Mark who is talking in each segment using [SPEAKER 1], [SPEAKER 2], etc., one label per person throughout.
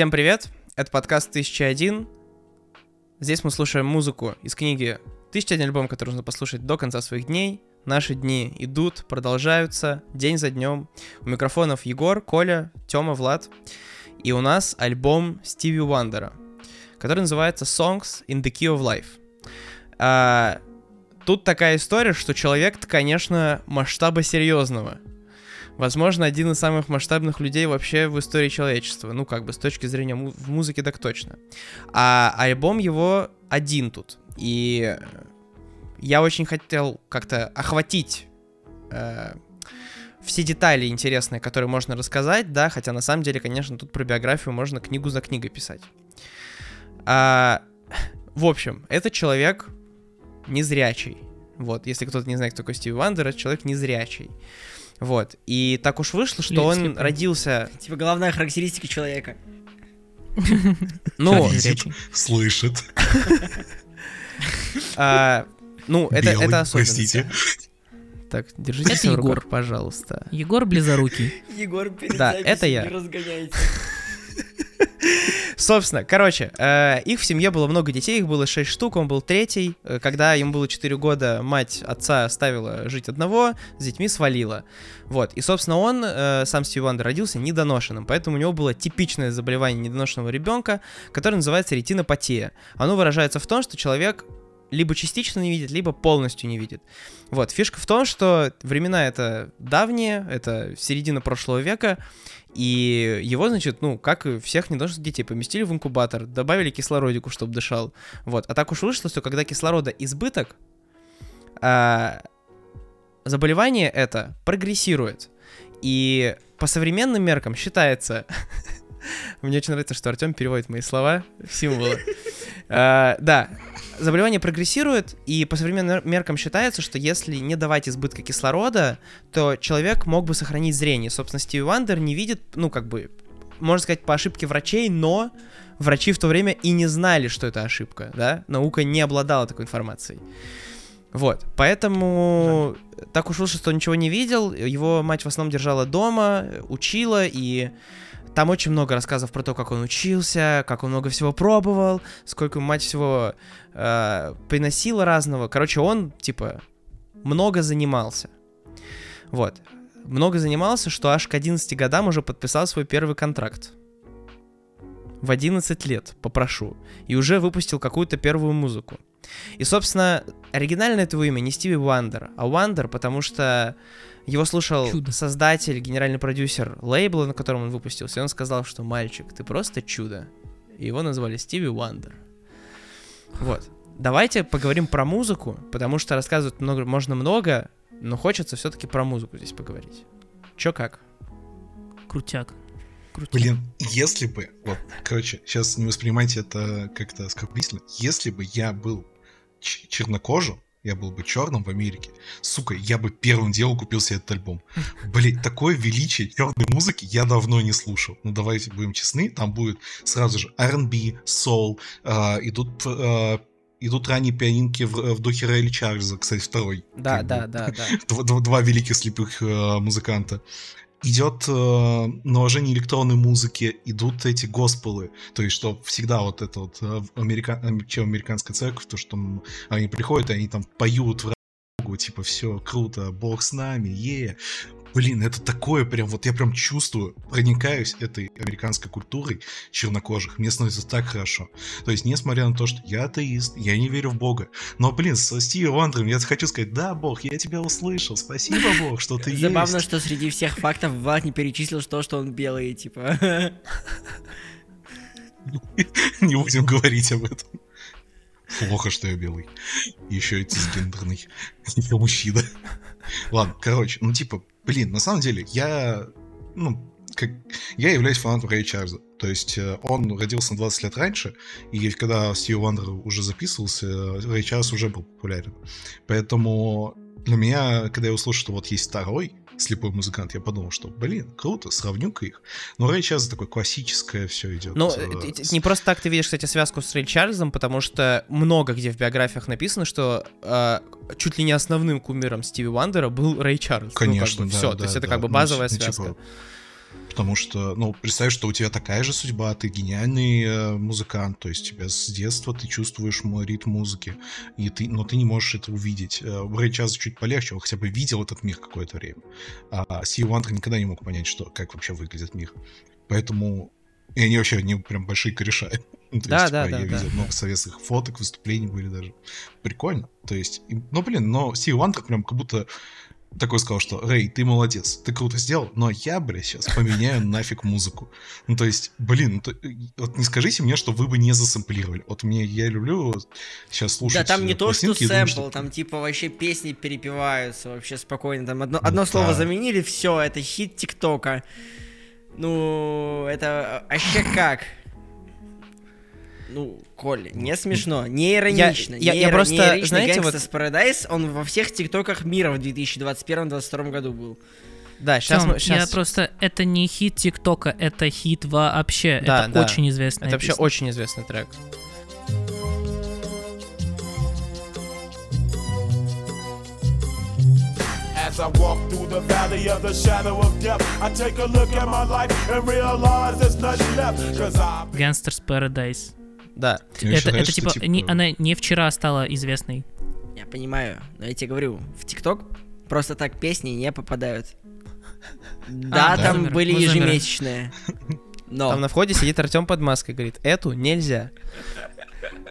[SPEAKER 1] Всем привет! Это подкаст 1001. Здесь мы слушаем музыку из книги «1001 альбом, который нужно послушать до конца своих дней». Наши дни идут, продолжаются, день за днем. У микрофонов Егор, Коля, Тёма, Влад. И у нас альбом Стиви Уандера, который называется «Songs in the Key of Life». А, тут такая история, что человек-то, конечно, масштаба серьезного — Возможно, один из самых масштабных людей вообще в истории человечества. Ну, как бы, с точки зрения му- в музыке так точно. А альбом его один тут. И я очень хотел как-то охватить э, все детали интересные, которые можно рассказать, да, хотя на самом деле, конечно, тут про биографию можно книгу за книгой писать. А, в общем, этот человек незрячий. Вот, если кто-то не знает, кто такой Стиви Вандер, это человек незрячий. Вот. И так уж вышло, что он
[SPEAKER 2] Слепый.
[SPEAKER 1] родился...
[SPEAKER 3] Типа главная характеристика человека.
[SPEAKER 1] Ну,
[SPEAKER 2] Видит,
[SPEAKER 4] Слышит.
[SPEAKER 1] а, ну это, это.
[SPEAKER 4] Простите.
[SPEAKER 1] Так, держите
[SPEAKER 2] Егор.
[SPEAKER 1] руках, пожалуйста.
[SPEAKER 2] Егор Близорукий.
[SPEAKER 3] Егор перед
[SPEAKER 1] Да, это я.
[SPEAKER 3] не разгоняйте.
[SPEAKER 1] Собственно, короче, э, их в семье было много детей, их было 6 штук, он был третий. Э, Когда ему было 4 года, мать отца оставила жить одного, с детьми свалила. Вот, и, собственно, он, э, сам Стив Вандер, родился недоношенным, поэтому у него было типичное заболевание недоношенного ребенка, которое называется ретинопатия. Оно выражается в том, что человек либо частично не видит, либо полностью не видит. Вот, фишка в том, что времена это давние, это середина прошлого века, и его, значит, ну, как и всех недоношенных детей, поместили в инкубатор, добавили кислородику, чтобы дышал. Вот. А так уж вышло, что когда кислорода избыток, а, заболевание это прогрессирует. И по современным меркам считается... Мне очень нравится, что Артем переводит мои слова в символы. А, Да, заболевание прогрессирует, и по современным меркам считается, что если не давать избытка кислорода, то человек мог бы сохранить зрение. Собственно, Стиви Вандер не видит, ну, как бы, можно сказать, по ошибке врачей, но врачи в то время и не знали, что это ошибка, да? Наука не обладала такой информацией. Вот, поэтому так уж вышло, что ничего не видел, его мать в основном держала дома, учила, и там очень много рассказов про то, как он учился, как он много всего пробовал, сколько ему мать всего э, приносила разного. Короче, он, типа, много занимался. Вот. Много занимался, что аж к 11 годам уже подписал свой первый контракт. В 11 лет, попрошу. И уже выпустил какую-то первую музыку. И, собственно, оригинально это его имя не Стиви Уандер, а Уандер, потому что его слушал
[SPEAKER 2] Чудо.
[SPEAKER 1] создатель, генеральный продюсер лейбла, на котором он выпустился, и он сказал, что «Мальчик, ты просто чудо». И его назвали Стиви Уандер. Вот. Давайте поговорим про музыку, потому что рассказывать много, можно много, но хочется все-таки про музыку здесь поговорить. Чё как?
[SPEAKER 2] Крутяк. Крутяк.
[SPEAKER 4] Блин, если бы, вот, короче, сейчас не воспринимайте это как-то оскорбительно. Если бы я был чернокожим, я был бы черным в Америке, сука, я бы первым делом купил себе этот альбом. Блин, такое величие черной музыки я давно не слушал. Ну, давайте будем честны, там будет сразу же R&B, soul, а, идут а, идут ранние пианинки в, в духе Рейли Чарльза, кстати, второй.
[SPEAKER 1] Да, да, да, да.
[SPEAKER 4] Два, два- два великих слепых э, музыканта. Идет э, наложение электронной музыки, идут эти госпелы, то есть что всегда вот это вот э, америка... ам- чем американская церковь, то что они приходят, и они там поют в типа все круто, Бог с нами, е. Блин, это такое прям, вот я прям чувствую, проникаюсь этой американской культурой чернокожих, мне становится так хорошо. То есть, несмотря на то, что я атеист, я не верю в Бога, но, блин, со Стиви Вандером я хочу сказать, да, Бог, я тебя услышал, спасибо, Бог, что ты
[SPEAKER 3] Забавно,
[SPEAKER 4] есть.
[SPEAKER 3] что среди всех фактов Влад не перечислил то, что он белый, типа.
[SPEAKER 4] Не будем говорить об этом. Плохо, что я белый. Еще и цисгендерный. Я мужчина. Ладно, короче, ну типа, блин, на самом деле, я, ну, как, я являюсь фанатом Рэя Чарльза. То есть э, он родился на 20 лет раньше, и когда Стив Вандер уже записывался, Рэй Чарльз уже был популярен. Поэтому для меня, когда я услышал, что вот есть второй слепой музыкант, я подумал, что, блин, круто, сравню-ка их. Но Рэй Чарльз такое классическое все идет.
[SPEAKER 1] Ну,
[SPEAKER 4] э,
[SPEAKER 1] не просто так ты видишь, кстати, связку с Рэй Чарльзом, потому что много где в биографиях написано, что э, чуть ли не основным кумиром Стиви Вандера был Рэй Чарльз.
[SPEAKER 4] Конечно, да,
[SPEAKER 1] Все,
[SPEAKER 4] да,
[SPEAKER 1] то есть это
[SPEAKER 4] да.
[SPEAKER 1] как бы
[SPEAKER 4] Ну,
[SPEAKER 1] базовая
[SPEAKER 4] ну, типа,
[SPEAKER 1] связка.
[SPEAKER 4] Потому что, ну, представь, что у тебя такая же судьба, ты гениальный э, музыкант, то есть тебя с детства ты чувствуешь мо- ритм музыки, и ты, но ты не можешь это увидеть. Э, У Рэя чуть полегче, он хотя бы видел этот мир какое-то время. А Stevie Wonder никогда не мог понять, что, как вообще выглядит мир. Поэтому и они вообще, они прям большие кореша. То
[SPEAKER 1] Да,
[SPEAKER 4] есть,
[SPEAKER 1] да,
[SPEAKER 4] типа,
[SPEAKER 1] да,
[SPEAKER 4] Я
[SPEAKER 1] да.
[SPEAKER 4] видел много советских фоток, выступлений были даже. Прикольно. То есть, и- ну, блин, но Stevie Wonder прям как будто такой сказал, что Рэй, ты молодец, ты круто сделал, но я, бля, сейчас поменяю нафиг музыку. Ну, то есть, блин, ну, то- вот не скажите мне, что вы бы не засэмплировали. Вот мне, я люблю сейчас слушать
[SPEAKER 3] Да там не
[SPEAKER 4] э,
[SPEAKER 3] то, что
[SPEAKER 4] и думаю,
[SPEAKER 3] сэмпл, там типа вообще песни перепеваются вообще спокойно. Там одно,
[SPEAKER 4] Ну
[SPEAKER 3] одно слово
[SPEAKER 4] да.
[SPEAKER 3] заменили, все, это хит ТикТока. Ну, это вообще как? Ну, Коля, не смешно, не иронично.
[SPEAKER 1] я-
[SPEAKER 3] не
[SPEAKER 1] я просто,
[SPEAKER 3] не иронично.
[SPEAKER 1] знаете, вот-
[SPEAKER 3] Paradise, он во всех ТикТоках мира в 2021-2022 году был.
[SPEAKER 1] Да, сейчас
[SPEAKER 2] Тём,
[SPEAKER 1] мы...
[SPEAKER 2] Я
[SPEAKER 1] щас-
[SPEAKER 2] просто... Это не хит ТикТока, это хит вообще.
[SPEAKER 1] Да,
[SPEAKER 2] это
[SPEAKER 1] да.
[SPEAKER 2] очень известная
[SPEAKER 1] Это вообще
[SPEAKER 2] песня.
[SPEAKER 1] очень известный трек.
[SPEAKER 5] As I walk through the valley of the shadow of death, I take a look at my life and realize there's nothing left. Cause
[SPEAKER 2] Gangsters Paradise.
[SPEAKER 1] Да.
[SPEAKER 4] Мне
[SPEAKER 2] это, это типа,
[SPEAKER 4] что,
[SPEAKER 2] не- она не вчера стала известной.
[SPEAKER 3] Я понимаю, но я тебе говорю, в ТикТок просто так песни не попадают. Да,
[SPEAKER 2] А,
[SPEAKER 3] там
[SPEAKER 2] Владимир,
[SPEAKER 3] были ежемесячные. Но.
[SPEAKER 1] Там на входе сидит Артем под маской, говорит, эту нельзя.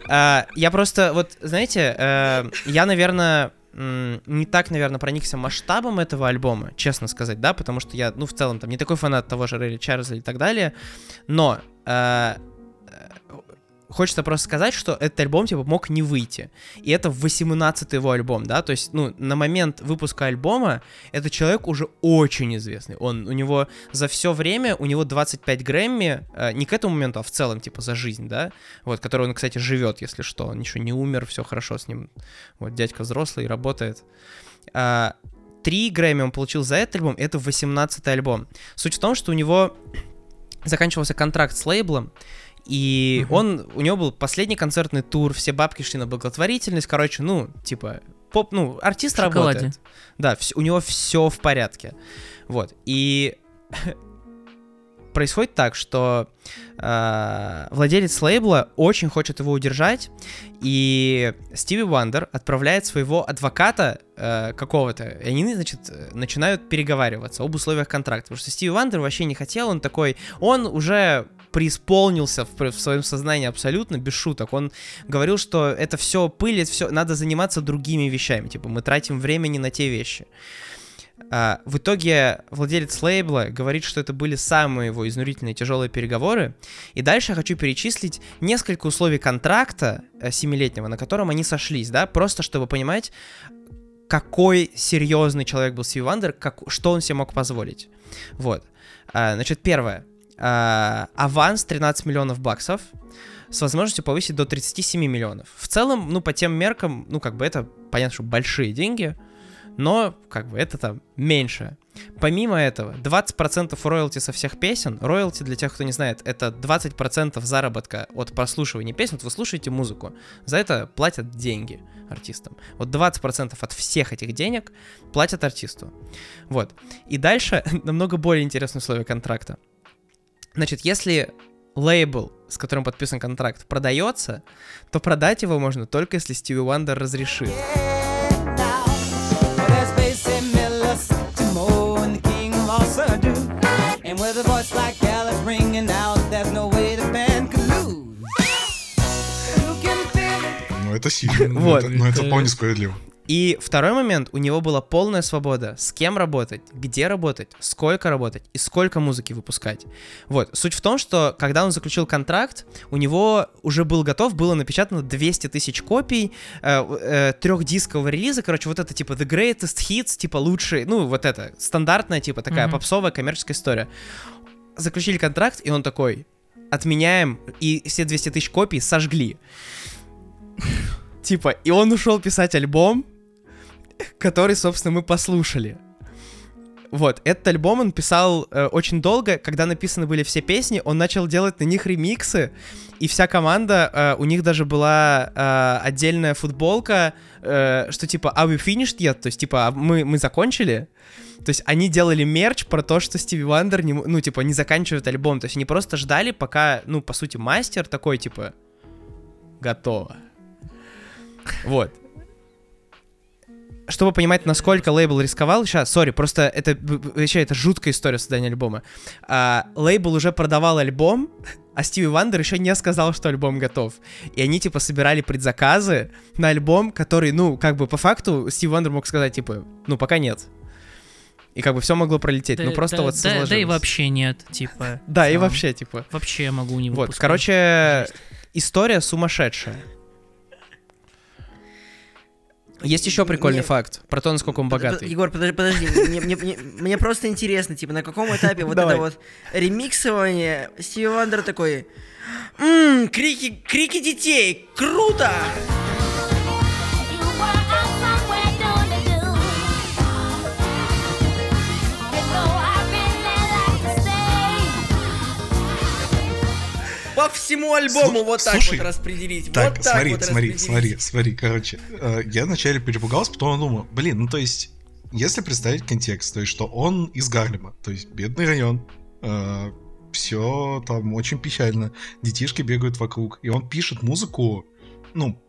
[SPEAKER 1] А, я просто, вот, знаете, э, я, наверное, не так, наверное, проникся масштабом этого альбома, честно сказать, да, потому что я, ну, в целом, там, не такой фанат того же Рэли Чарльза и так далее, но э, хочется просто сказать, что этот альбом, типа, мог не выйти. И это 18-й его альбом, да, то есть, ну, на момент выпуска альбома этот человек уже очень известный. Он, у него за все время, у него 25 Грэмми, э, не к этому моменту, а в целом, типа, за жизнь, да, вот, который он, кстати, живет, если что, он еще не умер, все хорошо с ним, вот, дядька взрослый, работает. А, Три Грэмми он получил за этот альбом, это 18-й альбом. Суть в том, что у него заканчивался контракт с лейблом, и он, у него был последний концертный тур, все бабки шли на благотворительность, короче, ну, типа, поп, ну, артист
[SPEAKER 2] шоколаде.
[SPEAKER 1] работает. Да, вс- у него все в порядке. Вот, и происходит так, что э, владелец лейбла очень хочет его удержать, и Стиви Вандер отправляет своего адвоката э, какого-то, и они, значит, начинают переговариваться об условиях контракта, потому что Стиви Вандер вообще не хотел, он такой, он уже преисполнился в, в своем сознании абсолютно, без шуток. Он говорил, что это все пылит, все, надо заниматься другими вещами, типа мы тратим время не на те вещи. А, в итоге владелец лейбла говорит, что это были самые его изнурительные тяжелые переговоры. И дальше я хочу перечислить несколько условий контракта э, семилетнего, на котором они сошлись, да, просто чтобы понимать, какой серьезный человек был Стив Вандер, как, что он себе мог позволить. Вот. А, значит, первое. А, аванс 13 миллионов баксов с возможностью повысить до 37 миллионов. В целом, ну, по тем меркам, ну, как бы это, понятно, что большие деньги, но, как бы, это там меньше. Помимо этого, 20% роялти со всех песен, роялти, для тех, кто не знает, это 20% заработка от прослушивания песен, вот вы слушаете музыку, за это платят деньги артистам. Вот 20% от всех этих денег платят артисту. Вот. И дальше намного более интересные условия контракта. Значит, если лейбл, с которым подписан контракт, продается, то продать его можно только если Стиви Вандер разрешит.
[SPEAKER 4] Ну, это сильно. Ну,
[SPEAKER 1] Вот.
[SPEAKER 4] это- Ну, Это- вполне справедливо.
[SPEAKER 1] И второй момент, у него была полная свобода, с кем работать, где работать, сколько работать и сколько музыки выпускать. Вот, суть в том, что когда он заключил контракт, у него уже был готов, было напечатано 200 тысяч копий э, трехдискового релиза, короче, вот это типа The Greatest Hits, типа лучшие, ну вот это, стандартная типа такая
[SPEAKER 2] Мгм.
[SPEAKER 1] попсовая коммерческая история. Заключили контракт, и он такой, отменяем, и все 200 тысяч копий сожгли. Типа, и он ушел писать альбом, который, собственно, мы послушали. вот, этот альбом он писал э, очень долго, когда написаны были все песни, он начал делать на них ремиксы, и вся команда, э, у них даже была э, отдельная футболка, э, что типа «Are we finished yet?» То есть типа «А мы, мы закончили?» То есть они делали мерч про то, что Стиви Вандер, не, ну, типа, не заканчивает альбом. То есть они просто ждали, пока, ну, по сути, мастер такой, типа, готово. Вот. Чтобы понимать, насколько лейбл рисковал, сейчас, sorry, просто это вообще это жуткая история создания альбома. А, лейбл уже продавал альбом, а Стиви Вандер еще не сказал, что альбом готов. И они, типа, собирали предзаказы на альбом, который, ну, как бы по факту Стиви Вандер мог сказать, типа, ну, пока нет. И как бы все могло пролететь.
[SPEAKER 2] Да,
[SPEAKER 1] ну, просто
[SPEAKER 2] да,
[SPEAKER 1] вот
[SPEAKER 2] да, да и вообще нет, типа.
[SPEAKER 1] Да, и вообще, типа.
[SPEAKER 2] Вообще я могу не
[SPEAKER 1] Вот,
[SPEAKER 2] выпускать.
[SPEAKER 1] короче, история сумасшедшая. Есть еще прикольный
[SPEAKER 3] Мне-
[SPEAKER 1] факт про то, насколько он
[SPEAKER 3] Под- под-
[SPEAKER 1] богатый.
[SPEAKER 3] Егор, подожди, подожди. Мне, мне- мне- мне просто интересно, типа, на каком этапе вот
[SPEAKER 1] Давай.
[SPEAKER 3] это вот ремиксование Стиви Вандер такой... Ммм, крики, крики детей, круто! По всему альбому
[SPEAKER 4] Слу-
[SPEAKER 3] вот так
[SPEAKER 4] слушай,
[SPEAKER 3] вот распределить.
[SPEAKER 4] Так,
[SPEAKER 3] вот так
[SPEAKER 4] смотри,
[SPEAKER 3] вот
[SPEAKER 4] смотри, смотри, смотри, короче, э, я вначале перепугался, потом думаю, блин, ну то есть, если представить контекст, то есть, что он из Гарлема, то есть, бедный район, все там очень печально, детишки бегают вокруг, и он пишет музыку, ну,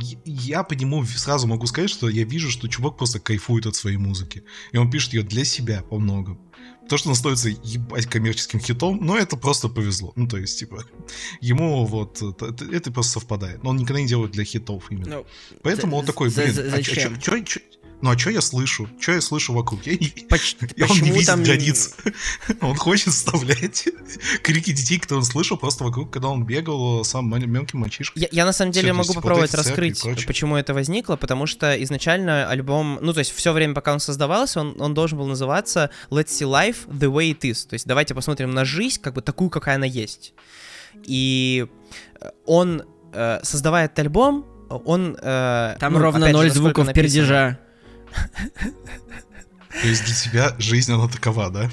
[SPEAKER 4] я- я по нему сразу могу сказать, что я вижу, что чувак просто кайфует от своей музыки, и он пишет ее для себя по многому. То, что он становится ебать коммерческим хитом, ну, это просто повезло. Ну, то есть, типа, ему вот это, это- это просто совпадает. Но он никогда не делает для хитов именно.
[SPEAKER 3] Ну,
[SPEAKER 4] Поэтому он
[SPEAKER 3] за-
[SPEAKER 4] такой,
[SPEAKER 3] за-
[SPEAKER 4] блин,
[SPEAKER 3] за-
[SPEAKER 4] а
[SPEAKER 3] зачем?
[SPEAKER 4] чё- чё- чё- ну а что я слышу? Что я слышу вокруг? Я не,
[SPEAKER 3] поч-
[SPEAKER 4] и он не видит
[SPEAKER 3] там...
[SPEAKER 4] границ. Он хочет вставлять крики детей, которые он слышал просто вокруг, когда он бегал сам мелким мальчишкой.
[SPEAKER 1] Я, я на самом деле
[SPEAKER 4] то
[SPEAKER 1] могу
[SPEAKER 4] есть вот
[SPEAKER 1] попробовать
[SPEAKER 4] и
[SPEAKER 1] раскрыть, почему это возникло, потому что изначально альбом, ну то есть все время, пока он создавался, он, он должен был называться Let's See Life the Way It Is, то есть давайте посмотрим на жизнь как бы такую, какая она есть. И э, он, э, создавая этот альбом, он... э,
[SPEAKER 3] Там
[SPEAKER 1] ну,
[SPEAKER 3] ровно ноль звуков
[SPEAKER 1] написано-
[SPEAKER 3] пердежа.
[SPEAKER 4] То есть для тебя жизнь, она такова, да?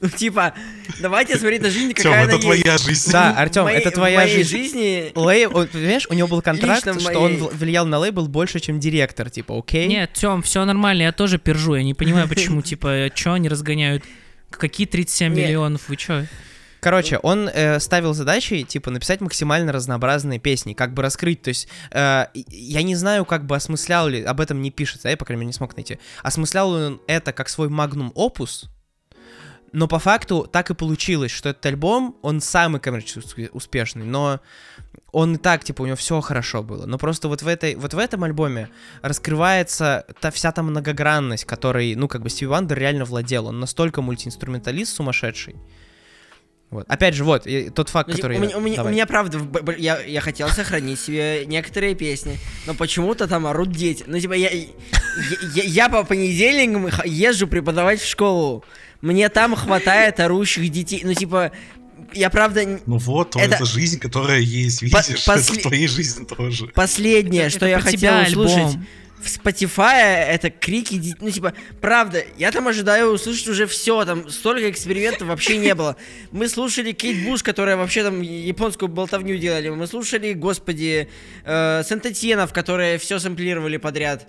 [SPEAKER 3] Ну, типа, давайте смотреть на жизнь,
[SPEAKER 4] Тём,
[SPEAKER 3] какая
[SPEAKER 4] это
[SPEAKER 3] она есть.
[SPEAKER 4] твоя жизнь.
[SPEAKER 1] Да, Артем, это твоя
[SPEAKER 3] моей
[SPEAKER 1] жизнь.
[SPEAKER 3] жизни...
[SPEAKER 1] Лейб, он, понимаешь, у него был контракт, что он влиял на лейбл больше, чем директор, типа, окей?
[SPEAKER 2] Нет, Тём, все нормально, я тоже пержу. Я не понимаю, почему, типа, чё они разгоняют? Какие 37
[SPEAKER 3] Не.
[SPEAKER 2] миллионов? Вы чё?
[SPEAKER 1] Короче, он э, ставил задачей, типа, написать максимально разнообразные песни, как бы раскрыть, то есть, э, я не знаю, как бы осмыслял ли, об этом не пишется, я, по крайней мере, не смог найти, осмыслял он это как свой магнум опус, но по факту так и получилось, что этот альбом, он самый коммерчески успешный, но он и так, типа, у него все хорошо было. Но просто вот в, этой, вот в этом альбоме раскрывается та вся та многогранность, которой, ну, как бы, Стиви Вандер реально владел. Он настолько мультиинструменталист сумасшедший. Вот. Опять же, вот, и тот факт,
[SPEAKER 3] Ну, типа,
[SPEAKER 1] который...
[SPEAKER 3] у, меня, у, меня, у меня, правда, я, я хотел сохранить себе некоторые песни, но почему-то там орут дети. Ну, типа, я, я, я- я по понедельникам езжу преподавать в школу. Мне там хватает орущих детей. Ну, типа, я правда...
[SPEAKER 4] Ну вот,
[SPEAKER 3] Это-
[SPEAKER 4] это жизнь, которая есть,
[SPEAKER 3] По-
[SPEAKER 4] видишь? Это
[SPEAKER 3] после-
[SPEAKER 4] в твоей жизни тоже.
[SPEAKER 3] Последнее,
[SPEAKER 2] Это-
[SPEAKER 3] что
[SPEAKER 2] это
[SPEAKER 3] я хотел
[SPEAKER 2] тебя
[SPEAKER 3] услышать
[SPEAKER 2] альбом.
[SPEAKER 3] В Spotify, это крики. Ну, типа, правда, я там ожидаю услышать уже все, там столько экспериментов вообще не было. Мы слушали Кейт Буш, которая вообще там японскую болтовню делали. Мы слушали, господи, э, Сент-Этьенов, которые все сэмплировали подряд.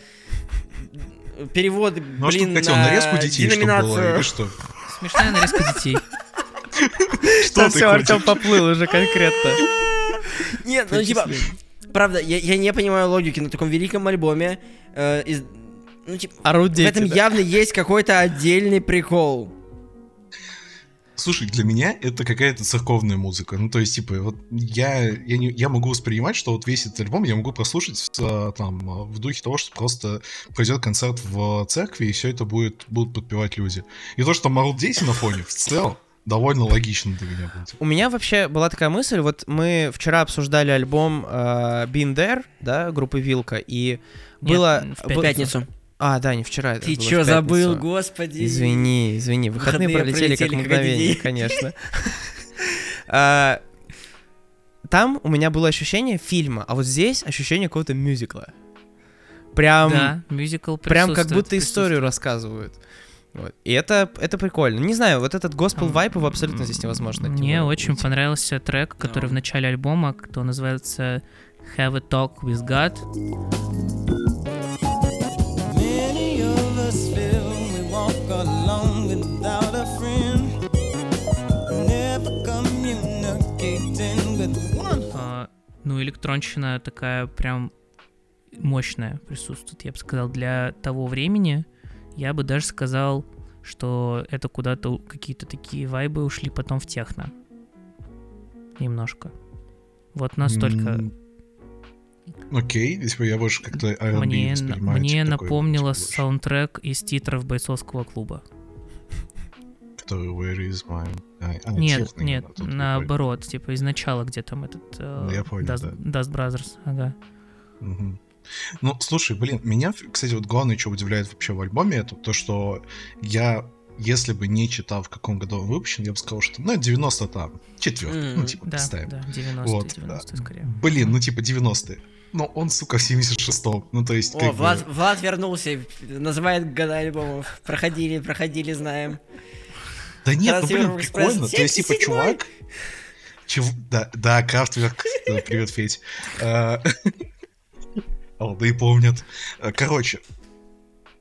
[SPEAKER 3] Переводы,
[SPEAKER 4] Ну а
[SPEAKER 3] блин,
[SPEAKER 4] ты хотел,
[SPEAKER 3] на
[SPEAKER 4] нарезку детей, чтобы было, или что?
[SPEAKER 2] Смешная нарезка детей.
[SPEAKER 4] Что ты
[SPEAKER 1] все, Артем поплыл уже конкретно.
[SPEAKER 3] Нет, ну типа, правда, я, я не понимаю логики на таком великом альбоме. э, из- ну, типа, в этом
[SPEAKER 1] да.
[SPEAKER 3] явно есть какой-то отдельный прикол.
[SPEAKER 4] Слушай, для меня это какая-то церковная музыка. Ну, то есть, типа, вот я, я, не, я могу воспринимать, что вот весь этот альбом я могу прослушать в, а, там, в духе того, что просто пройдет концерт в церкви, и все это будет, будут подпевать люди. И то, что орут дети на фоне, в целом, довольно логично для меня будет.
[SPEAKER 1] У меня вообще была такая мысль, вот мы вчера обсуждали альбом э, Been There, да, группы Вилка, и
[SPEAKER 2] Нет,
[SPEAKER 1] было...
[SPEAKER 2] в
[SPEAKER 3] пятницу.
[SPEAKER 1] А, да, не вчера. это
[SPEAKER 3] Ты
[SPEAKER 1] в
[SPEAKER 3] чё забыл, господи?
[SPEAKER 1] Извини, извини, выходные,
[SPEAKER 3] Выходные
[SPEAKER 1] пролетели, как
[SPEAKER 3] пролетели, как
[SPEAKER 1] мгновение, конечно. А, Там у меня было ощущение фильма, а вот здесь ощущение какого-то мюзикла. Прям,
[SPEAKER 2] Да, мюзикл
[SPEAKER 1] прям как будто историю рассказывают. Вот. И это, это прикольно. Не знаю, вот этот госпел вайп его абсолютно здесь невозможно.
[SPEAKER 2] Мне очень
[SPEAKER 1] уйти.
[SPEAKER 2] понравился трек, который
[SPEAKER 3] Да.
[SPEAKER 2] в начале альбома, кто называется Have a Talk with God. А, ну, электронщина такая прям мощная присутствует, я бы сказал, для того времени. Я бы даже сказал, что это куда-то какие-то такие вайбы ушли потом в техно. Немножко. Вот настолько.
[SPEAKER 4] Окей, типа я больше как-то R&B
[SPEAKER 2] Мне, мне напомнило саундтрек из титров бойцовского клуба.
[SPEAKER 4] который Where is my... А,
[SPEAKER 2] Нет,
[SPEAKER 4] техно
[SPEAKER 2] нет, наоборот, типа из начала, где там этот э,
[SPEAKER 4] Ну, я понял,
[SPEAKER 2] Dust, Dust Brothers, ага.
[SPEAKER 4] Мгм. Ну, слушай, блин, меня, кстати, вот главное, что удивляет вообще в альбоме, это то, что я, если бы не читал, в каком году он выпущен, я бы сказал, что, ну, 90 там, четвертый, ну,
[SPEAKER 3] Мгм.
[SPEAKER 4] типа,
[SPEAKER 2] Да,
[SPEAKER 4] представим.
[SPEAKER 2] да, 90-е,
[SPEAKER 4] Вот,
[SPEAKER 2] 90-е скорее.
[SPEAKER 4] Блин, ну, типа, 90-е. Но он, сука, в 76-м. Ну, то есть,
[SPEAKER 3] О,
[SPEAKER 4] как бы-
[SPEAKER 3] Влад, Влад вернулся, называет года альбомов. Проходили, проходили, знаем.
[SPEAKER 4] Да нет, ну, блин, прикольно. То есть, типа,
[SPEAKER 3] 77-й.
[SPEAKER 4] чувак... Чев... Да, да, Крафтверк. Да, Привет, Федь. А, и помнят. А, Короче,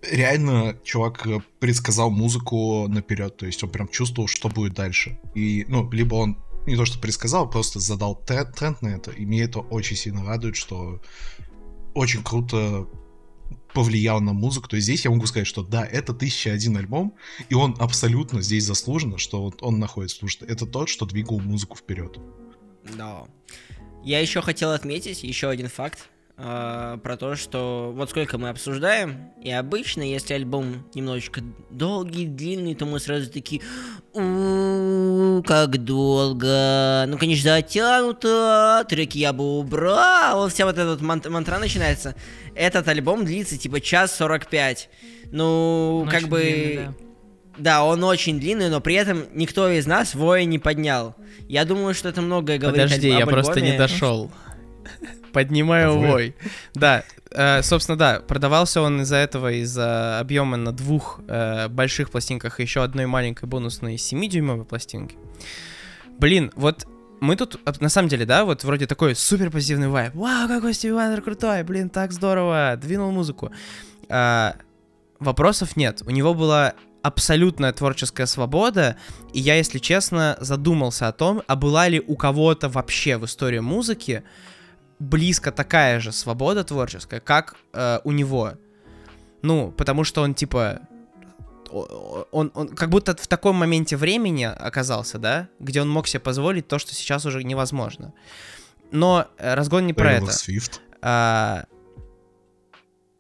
[SPEAKER 4] реально чувак э, предсказал музыку наперед, то есть он прям чувствовал, что будет дальше. И, ну, либо он не то, что предсказал, просто задал тренд на это, и мне это очень сильно радует, что очень круто повлиял на музыку. То есть здесь я могу сказать, что да, это 1001 альбом, и он абсолютно здесь заслуженно, что вот он находится, потому что это тот, что двигал музыку вперед.
[SPEAKER 3] Да. Я еще хотел отметить еще один факт а, про то, что вот сколько мы обсуждаем, и обычно, если альбом немножечко долгий, длинный, то мы сразу такие, у как долго, ну, конечно, затянуто, треки я бы убрал, вот вся вот эта вот ман- мантра начинается. Этот альбом длится типа час 45. Ну,
[SPEAKER 2] Он
[SPEAKER 3] как бы...
[SPEAKER 2] длинный, да.
[SPEAKER 3] Да, он очень длинный, но при этом никто из нас воя не поднял. Я думаю, что это многое говорит
[SPEAKER 1] Подожди,
[SPEAKER 3] об
[SPEAKER 1] я просто не дошел. Поднимаю
[SPEAKER 4] Вы?
[SPEAKER 1] вой. Да, э, собственно, да, продавался он из-за этого, из-за объема на двух э, больших пластинках и еще одной маленькой бонусной 7-дюймовой пластинки. Блин, вот мы тут, на самом деле, да, вот вроде такой супер позитивный вайб. Вау, какой Стиви Вандер крутой, блин, так здорово, двинул музыку. А, вопросов нет. У него была абсолютная творческая свобода, и я, если честно, задумался о том, а была ли у кого-то вообще в истории музыки близко такая же свобода творческая, как э, у него. Ну, потому что он типа он, он как будто в таком моменте времени оказался, да, где он мог себе позволить то, что сейчас уже невозможно. Но э, разгон не про
[SPEAKER 4] Taylor
[SPEAKER 1] это.
[SPEAKER 4] Swift.
[SPEAKER 1] А,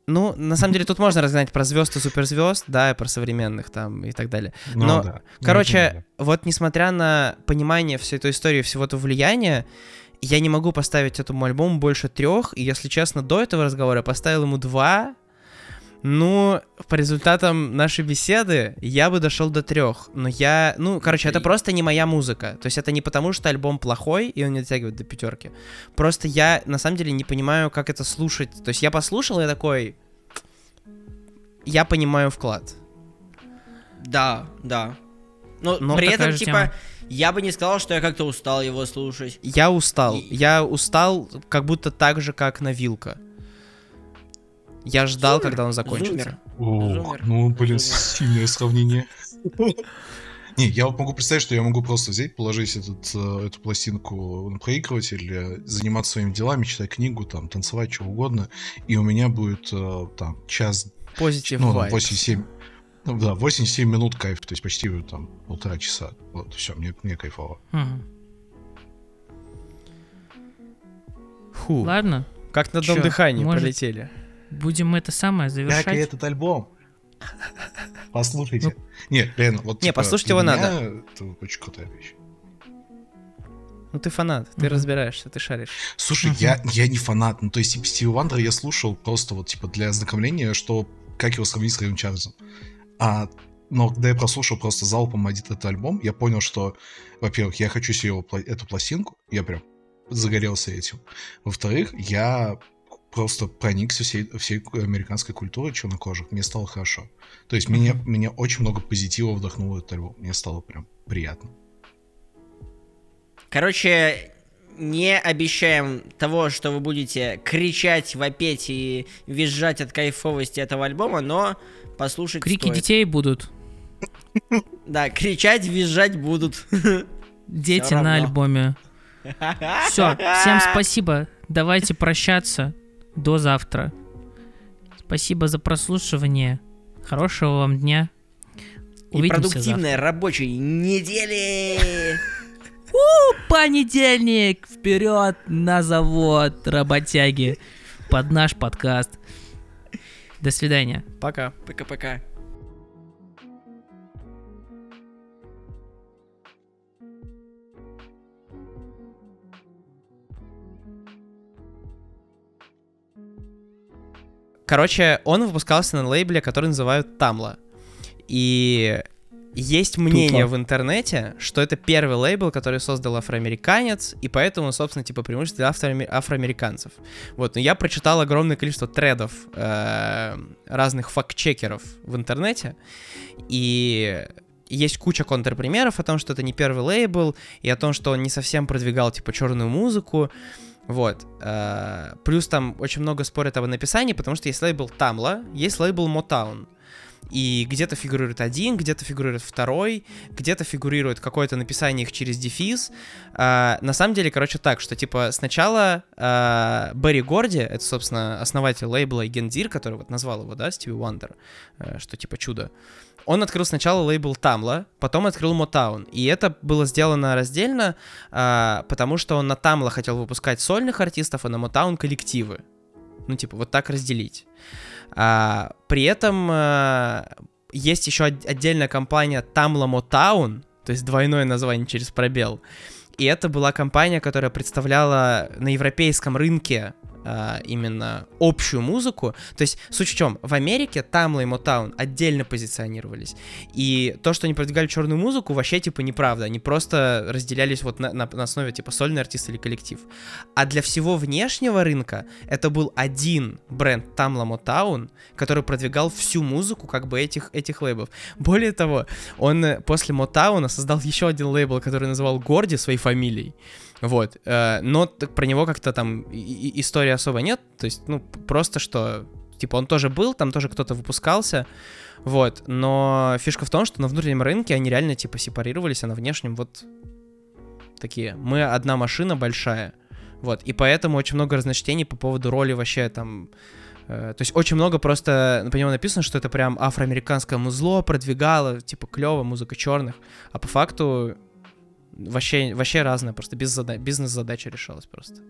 [SPEAKER 1] ну, на самом деле, тут можно разгнать про звезд и суперзвезд, да, и про современных там и так далее.
[SPEAKER 4] Ну,
[SPEAKER 1] Но,
[SPEAKER 4] да. Ну,
[SPEAKER 1] Короче,
[SPEAKER 4] это
[SPEAKER 1] вот несмотря на понимание всей этой истории, всего этого влияния, я не могу поставить этому альбому больше трех, и, если честно, до этого разговора я поставил ему два. Ну, по результатам нашей беседы я бы дошел до трех. Но я, ну, короче, это просто не моя музыка. То есть это не потому, что альбом плохой, и он не дотягивает до пятерки. Просто я, на самом деле, не понимаю, как это слушать. То есть я послушал, и я такой... Я понимаю вклад.
[SPEAKER 3] Да, да. Но,
[SPEAKER 2] Ну,
[SPEAKER 3] при этом, типа,
[SPEAKER 2] тема.
[SPEAKER 3] Я бы не сказал, что я как-то устал его слушать.
[SPEAKER 1] Я устал.
[SPEAKER 3] И-
[SPEAKER 1] Я устал, как будто так же, как на Вилка. Я ждал,
[SPEAKER 3] Зумер,
[SPEAKER 1] когда он закончится.
[SPEAKER 3] зумер.
[SPEAKER 4] Ох,
[SPEAKER 3] Зумер.
[SPEAKER 4] ну, блин,
[SPEAKER 3] Зумер.
[SPEAKER 4] сильное сравнение. Не, я вот могу представить, что я могу просто взять, положить этот, э, эту пластинку на проигрыватель, э, заниматься своими делами, читать книгу, там, танцевать, что угодно, и у меня будет э, там час,
[SPEAKER 1] Позитив
[SPEAKER 4] ну,
[SPEAKER 1] вайб.
[SPEAKER 4] 8-7, ну, да, 8-7 минут кайф, то есть почти там полтора часа. Вот, все, мне, мне кайфово.
[SPEAKER 2] Мгм.
[SPEAKER 1] Фу.
[SPEAKER 2] Ладно,
[SPEAKER 1] Как на дом
[SPEAKER 2] Чё,
[SPEAKER 1] дыхания
[SPEAKER 2] может,
[SPEAKER 1] пролетели.
[SPEAKER 2] будем это самое завершать.
[SPEAKER 4] Как и этот альбом. Послушайте. Не, реально, вот
[SPEAKER 1] Не,
[SPEAKER 4] типа,
[SPEAKER 1] послушать его надо.
[SPEAKER 4] Это очень крутая вещь.
[SPEAKER 1] Ну ты фанат, ты
[SPEAKER 2] Мгм.
[SPEAKER 1] разбираешься, ты шаришь.
[SPEAKER 4] Слушай,
[SPEAKER 2] Мгм.
[SPEAKER 4] я, я не фанат. Ну, то есть, типа, Стиви Вандера я слушал просто вот, типа, для ознакомления, что как его сравнить с Рэем Чарльзом. А, но когда я прослушал просто залпом один этот альбом, я понял, что, во-первых, я хочу себе его эту пластинку, я прям загорелся этим. Во-вторых, я просто проникся всей, всей американской культурой чернокожих. Мне стало хорошо. То есть меня, меня очень много позитива вдохнуло этот альбом. Мне стало прям приятно.
[SPEAKER 3] Короче, не обещаем того, что вы будете кричать, вопеть и визжать от кайфовости этого альбома, но послушать
[SPEAKER 2] Крики
[SPEAKER 3] стоит.
[SPEAKER 2] детей будут.
[SPEAKER 3] Да, кричать, визжать будут.
[SPEAKER 2] Дети на альбоме. Все, всем спасибо. Давайте прощаться. До завтра. Спасибо за прослушивание. Хорошего вам дня.
[SPEAKER 3] И
[SPEAKER 2] Увидимся
[SPEAKER 3] продуктивной рабочей недели!
[SPEAKER 2] Понедельник! Вперед на завод, работяги. Под наш подкаст. До свидания.
[SPEAKER 1] Пока.
[SPEAKER 3] Пока-пока.
[SPEAKER 1] Короче, он выпускался на лейбле, который называют Тамла. И есть мнение в интернете, что это первый лейбл, который создал афроамериканец, и поэтому, собственно, типа преимущество для афроаме- афроамериканцев. Вот, но я прочитал огромное количество тредов э, разных факт-чекеров в интернете, и есть куча контрпримеров о том, что это не первый лейбл, и о том, что он не совсем продвигал, типа, черную музыку. Вот. э, Плюс там очень много спорят об написании, потому что есть лейбл Тамла, есть лейбл Motown. И где-то фигурирует один, где-то фигурирует второй, где-то фигурирует какое-то написание их через дефис. А, на самом деле, короче, так, что, типа, сначала а, Берри Горди, это, собственно, основатель лейбла и гендир, который вот назвал его, да, Стиви Уандер, э, что, типа, чудо. Он открыл сначала лейбл Тамла, потом открыл Мотаун. И это было сделано раздельно, а, потому что он на Тамла хотел выпускать сольных артистов, а на Мотаун коллективы. Ну, типа, вот так разделить. А, при этом а, есть еще от- отдельная компания Tamla Motown, то есть двойное название через пробел. И это была компания, которая представляла на европейском рынке а, именно общую музыку. То есть, суть в чем, в Америке Тамла и Мотаун отдельно позиционировались. И то, что они продвигали черную музыку, вообще типа неправда. Они просто разделялись вот на, на- на основе типа сольный артист или коллектив. А для всего внешнего рынка это был один бренд Тамла Мотаун, который продвигал всю музыку как бы этих, этих лейблов. Более того, он э, после Мотауна создал еще один лейбл, который называл Горди своей фамилией. Вот, э, но про него как-то там истории особо нет, то есть, ну, просто что, типа, он тоже был, там тоже кто-то выпускался, вот, но фишка в том, что на внутреннем рынке они реально, типа, сепарировались, а на внешнем вот такие, мы одна машина большая, вот, и поэтому очень много разночтений по поводу роли вообще там э, то есть очень много просто по нему написано, что это прям афроамериканское музло продвигало, типа клево, музыка черных, а по факту вообще, вообще разное, просто бизнес-задача решалась просто.